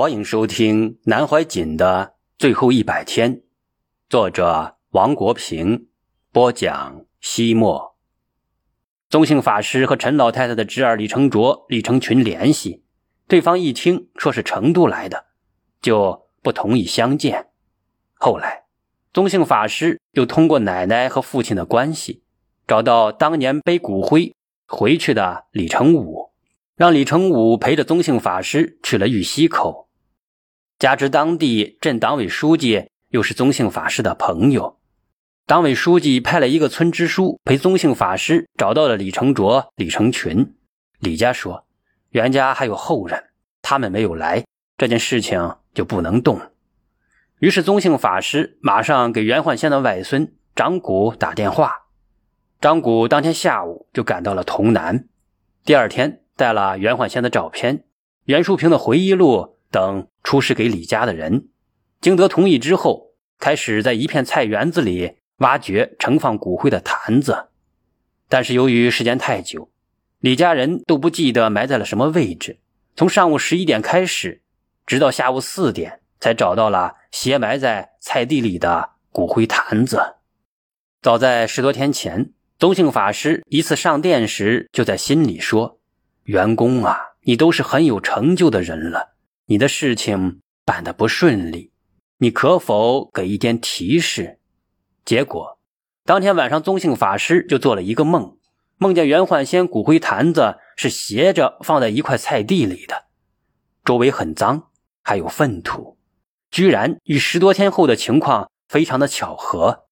欢迎收听南怀瑾的最后一百天，作者王国平播讲。西莫，宗姓法师和陈老太太的侄儿李成卓、李成群联系，对方一听说是成都来的，就不同意相见。后来，宗姓法师又通过奶奶和父亲的关系，找到当年背骨灰回去的李成武，让李成武陪着宗姓法师去了玉溪口。加之当地镇党委书记又是宗姓法师的朋友，党委书记派了一个村支书陪宗姓法师找到了李成卓、李成群。李家说，袁家还有后人，他们没有来，这件事情就不能动。于是宗姓法师马上给袁焕先的外孙张谷打电话。张谷当天下午就赶到了潼南，第二天带了袁焕先的照片、袁淑平的回忆录。等出示给李家的人，经得同意之后，开始在一片菜园子里挖掘盛放骨灰的坛子。但是由于时间太久，李家人都不记得埋在了什么位置。从上午十一点开始，直到下午四点，才找到了斜埋在菜地里的骨灰坛子。早在十多天前，宗姓法师一次上殿时，就在心里说：“员工啊，你都是很有成就的人了。”你的事情办得不顺利，你可否给一点提示？结果，当天晚上，宗姓法师就做了一个梦，梦见袁焕先骨灰坛子是斜着放在一块菜地里的，周围很脏，还有粪土，居然与十多天后的情况非常的巧合。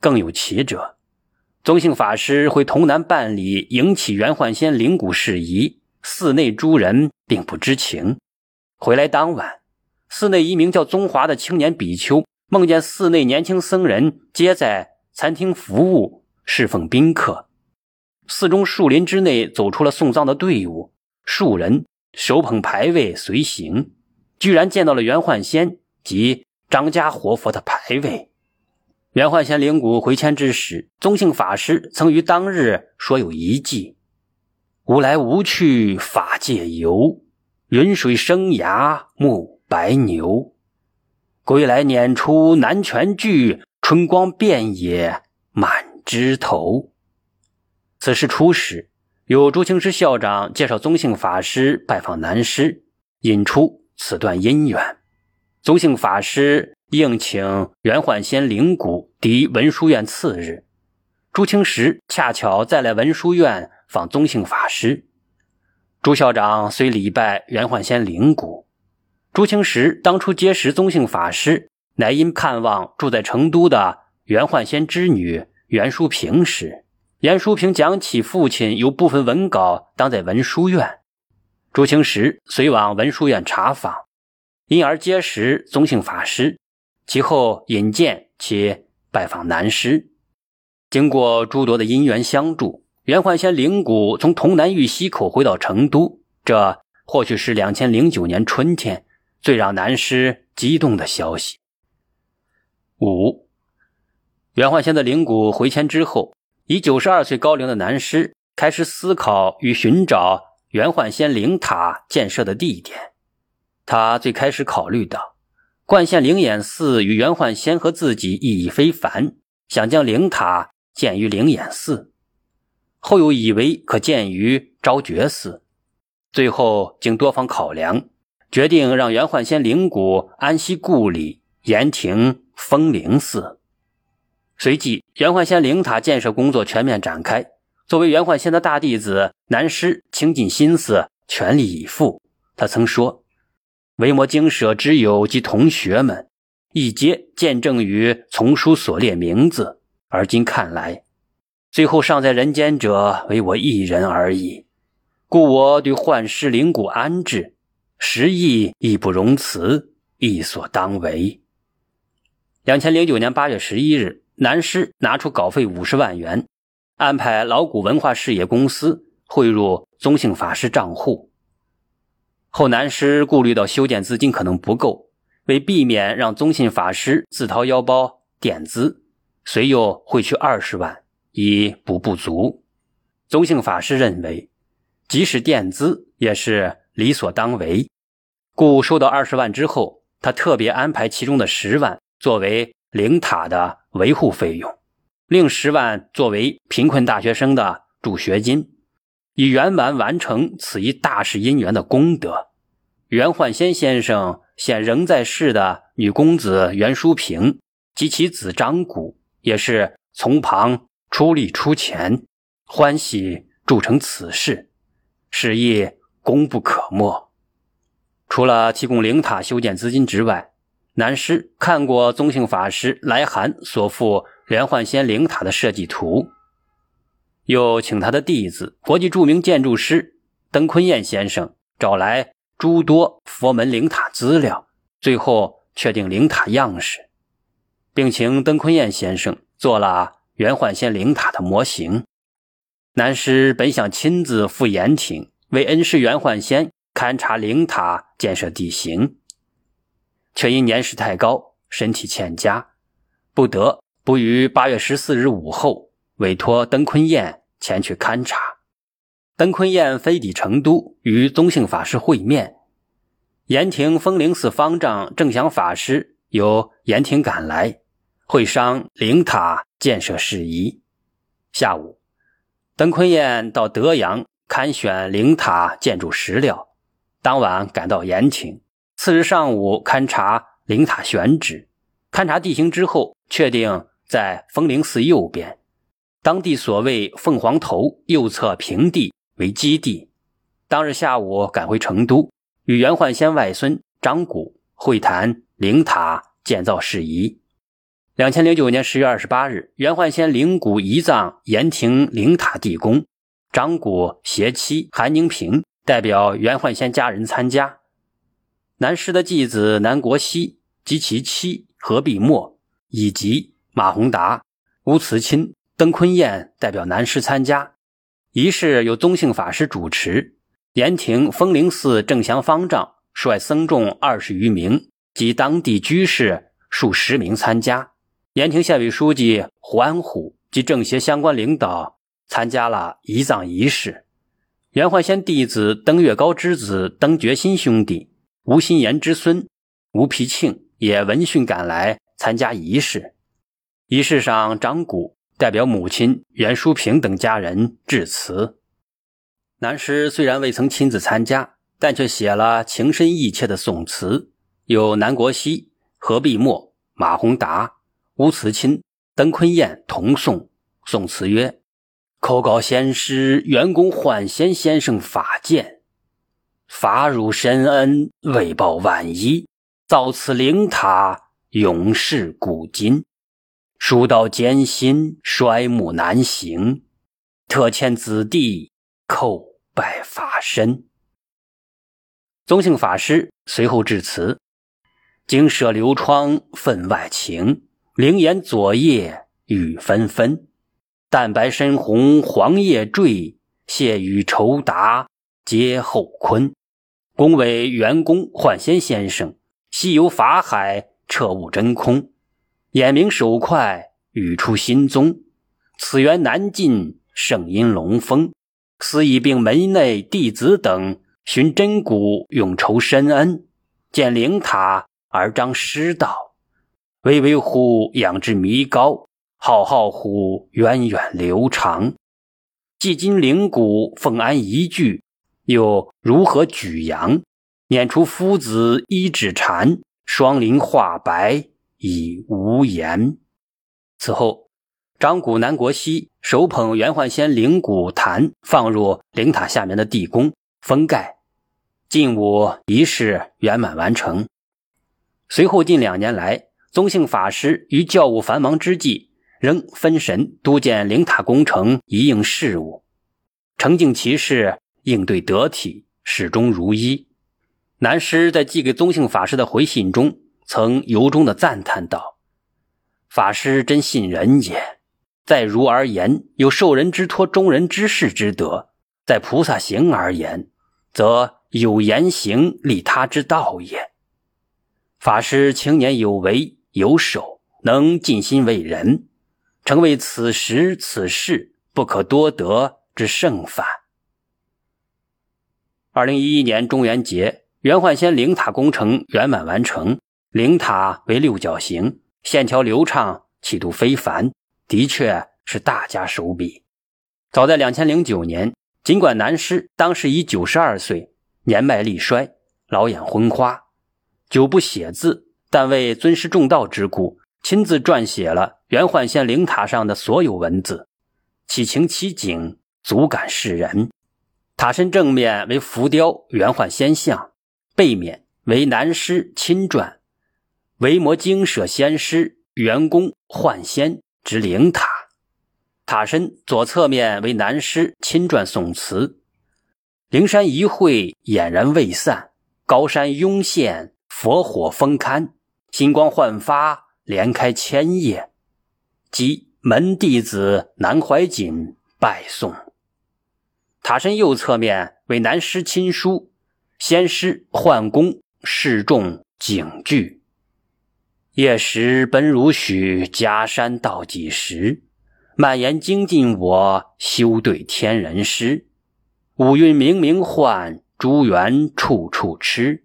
更有奇者，宗姓法师回潼南办理迎起袁焕先灵骨事宜，寺内诸人并不知情。回来当晚，寺内一名叫宗华的青年比丘梦见寺内年轻僧人皆在餐厅服务侍奉宾客。寺中树林之内走出了送葬的队伍，数人手捧牌位随行，居然见到了袁焕先及张家活佛的牌位。袁焕先灵骨回迁之时，宗姓法师曾于当日说有一计：“无来无去法界游。”云水生涯暮白牛，归来撵出南泉聚，春光遍野满枝头。此事初始，有朱清师校长介绍宗姓法师拜访南师，引出此段姻缘。宗姓法师应请袁焕先灵骨抵文殊院次日，朱清时恰巧再来文殊院访宗姓法师。朱校长虽礼拜袁焕先灵骨，朱清时当初结识宗姓法师，乃因看望住在成都的袁焕先之女袁淑平时，袁淑平讲起父亲有部分文稿当在文殊院，朱清时随往文殊院查访，因而结识宗姓法师，其后引荐其拜访南师，经过诸多的因缘相助。袁焕先灵骨从潼南玉溪口回到成都，这或许是两千零九年春天最让南师激动的消息。五，袁焕先的灵骨回迁之后，以九十二岁高龄的南师开始思考与寻找袁焕先灵塔建设的地点。他最开始考虑到，冠县灵眼寺与袁焕先和自己意义非凡，想将灵塔建于灵眼寺。后又以为可见于昭觉寺，最后经多方考量，决定让袁焕先灵骨安息故里延亭丰灵寺。随即，袁焕先灵塔建设工作全面展开。作为袁焕先的大弟子，南师倾尽心思，全力以赴。他曾说：“维摩经舍之友及同学们，一皆见证于丛书所列名字，而今看来。”最后尚在人间者，唯我一人而已。故我对幻师灵骨安置，实亦义不容辞，亦所当为。两千零九年八月十一日，南师拿出稿费五十万元，安排老古文化事业公司汇入宗姓法师账户。后南师顾虑到修建资金可能不够，为避免让宗姓法师自掏腰包垫资，遂又汇去二十万。以补不足，宗姓法师认为，即使垫资也是理所当为，故收到二十万之后，他特别安排其中的十万作为灵塔的维护费用，另十万作为贫困大学生的助学金，以圆满完成此一大事因缘的功德。袁焕先先生现仍在世的女公子袁淑平及其子张谷，也是从旁出力出钱，欢喜铸成此事，事亦功不可没。除了提供灵塔修建资金之外，南师看过宗姓法师来函所附连焕仙灵塔的设计图，又请他的弟子、国际著名建筑师邓坤彦先生找来诸多佛门灵塔资料，最后确定灵塔样式，并请邓坤彦先生做了袁焕仙灵塔的模型。南师本想亲自赴延亭为恩师袁焕仙。勘察灵塔建设地形，却因年事太高，身体欠佳，不得不于八月十四日午后委托登坤彦前去勘察。登坤彦飞抵成都，与宗姓法师会面。延亭风灵寺方丈正祥法师由延亭赶来，会商灵塔建设事宜。下午，登坤彦到德阳勘选灵塔建筑石料。当晚赶到延亭，次日上午勘察灵塔选址，勘察地形之后，确定在风铃寺右边，当地所谓凤凰头右侧平地为基地。当日下午赶回成都，与袁焕先外孙张谷会谈灵塔建造事宜。两千零九年十月二十八日，袁焕先灵骨移葬延亭灵塔地宫，张谷携妻韩宁平。代表袁焕先家人参加，南师的继子南国熙及其妻何必墨，以及马宏达、吴慈钦、邓坤彦代表南师参加。仪式由宗姓法师主持，延亭风灵寺正祥方丈率僧众二十余名及当地居士数十名参加。延亭县委书记胡安虎及政协相关领导参加了仪葬仪式。袁焕先弟子登月高之子登觉新兄弟、吴新言之孙吴皮庆也闻讯赶来参加仪式。仪式上，张谷代表母亲袁淑平等家人致辞。南师虽然未曾亲自参加，但却写了情深意切的宋词，有南国熙、何必墨、马宏达、吴慈钦、登坤彦同颂。宋词曰。口告先师员工焕贤先生法鉴，法入深恩，为报万一，造此灵塔，永世古今。书道艰辛，衰木难行，特欠子弟叩拜法身。宗姓法师随后致辞：经舍流窗分外情，灵岩左叶雨纷纷。淡白深红黄叶坠，谢雨酬答皆后坤。恭为元公焕仙先生，西游法海彻悟真空，眼明手快语出心宗。此缘难尽，圣音龙峰，司仪并门内弟子等寻真骨，永酬深恩。建灵塔而彰师道，巍巍乎养之弥高。浩浩乎源远流长，既今灵骨奉安一句，又如何举扬？念出夫子一指禅，双灵化白已无言。此后，张古南国西手捧元焕仙灵骨坛，放入灵塔下面的地宫封盖，进午仪式圆满完成。随后近两年来，宗姓法师于教务繁忙之际。仍分神督建灵塔工程一应事务，承敬其事，应对得体，始终如一。南师在寄给宗姓法师的回信中，曾由衷的赞叹道：“法师真信人也，在儒而言，有受人之托、忠人之事之德；在菩萨行而言，则有言行利他之道也。法师青年有为有手，能尽心为人。”成为此时此事不可多得之圣范。二零一一年中元节，元焕仙灵塔工程圆满完成，灵塔为六角形，线条流畅，气度非凡，的确是大家手笔。早在两千零九年，尽管南师当时已九十二岁，年迈力衰，老眼昏花，久不写字，但为尊师重道之故，亲自撰写了元焕仙灵塔上的所有文字，其情其景，足感世人。塔身正面为浮雕元焕仙像。背面为南师亲撰，维摩经舍仙师元功幻仙之灵塔。塔身左侧面为南师亲传宋词：灵山一会俨然未散，高山拥现佛火封龛，金光焕发连开千叶。即门弟子南怀瑾拜颂。塔身右侧面为南师亲书。先师幻功示众警句，夜时奔如许，家山到几时？蔓延精进我，修对天人师。五蕴明明幻，诸缘处处痴。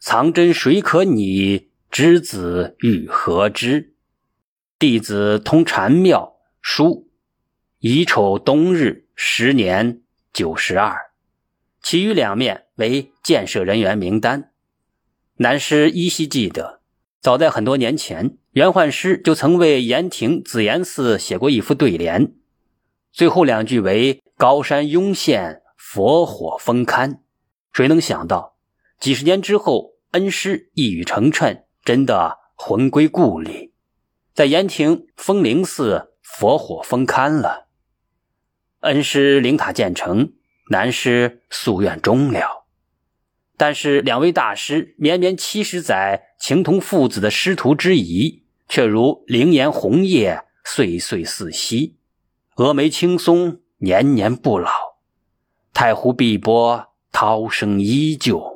藏真谁可拟？知子欲何之？弟子通禅妙书，乙丑冬日十年九十二。其余两面为建设人员名单。南师依稀记得，早在很多年前，袁焕师就曾为延亭紫岩寺写过一副对联，最后两句为“高山拥现，佛火封龛”。谁能想到，几十年之后，恩师一语成谶，真的魂归故里，在延亭风铃寺佛火封龛了。恩师灵塔建成。南师夙愿终了，但是两位大师绵绵七十载情同父子的师徒之谊，却如灵岩红叶，岁岁似昔；峨眉青松，年年不老。太湖碧波，涛声依旧。